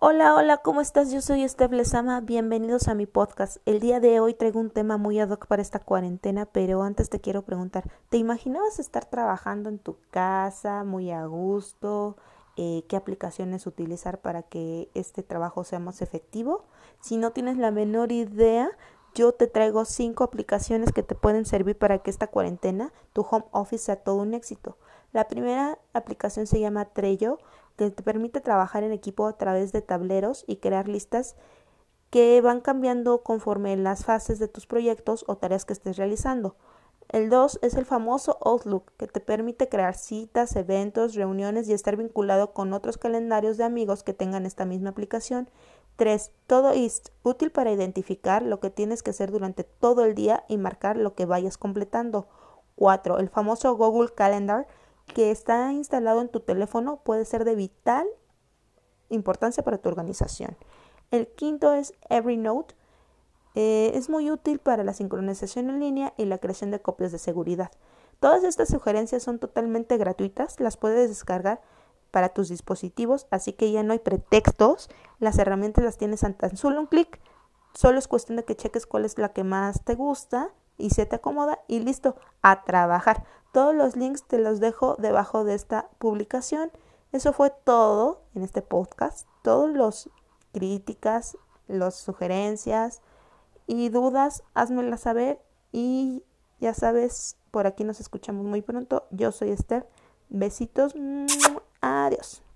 Hola, hola, ¿cómo estás? Yo soy Steph Lezama, bienvenidos a mi podcast. El día de hoy traigo un tema muy ad hoc para esta cuarentena, pero antes te quiero preguntar, ¿te imaginabas estar trabajando en tu casa muy a gusto? Eh, ¿Qué aplicaciones utilizar para que este trabajo sea más efectivo? Si no tienes la menor idea, yo te traigo cinco aplicaciones que te pueden servir para que esta cuarentena, tu home office, sea todo un éxito. La primera aplicación se llama Trello que te permite trabajar en equipo a través de tableros y crear listas que van cambiando conforme las fases de tus proyectos o tareas que estés realizando. El 2 es el famoso Outlook, que te permite crear citas, eventos, reuniones y estar vinculado con otros calendarios de amigos que tengan esta misma aplicación. 3. Todoist, útil para identificar lo que tienes que hacer durante todo el día y marcar lo que vayas completando. 4. El famoso Google Calendar, que está instalado en tu teléfono puede ser de vital importancia para tu organización. El quinto es EveryNote. Eh, es muy útil para la sincronización en línea y la creación de copias de seguridad. Todas estas sugerencias son totalmente gratuitas, las puedes descargar para tus dispositivos, así que ya no hay pretextos, las herramientas las tienes en tan solo un clic, solo es cuestión de que cheques cuál es la que más te gusta y se te acomoda y listo, a trabajar. Todos los links te los dejo debajo de esta publicación. Eso fue todo en este podcast. Todos los críticas, las sugerencias y dudas, házmelas saber y ya sabes, por aquí nos escuchamos muy pronto. Yo soy Esther. Besitos. Adiós.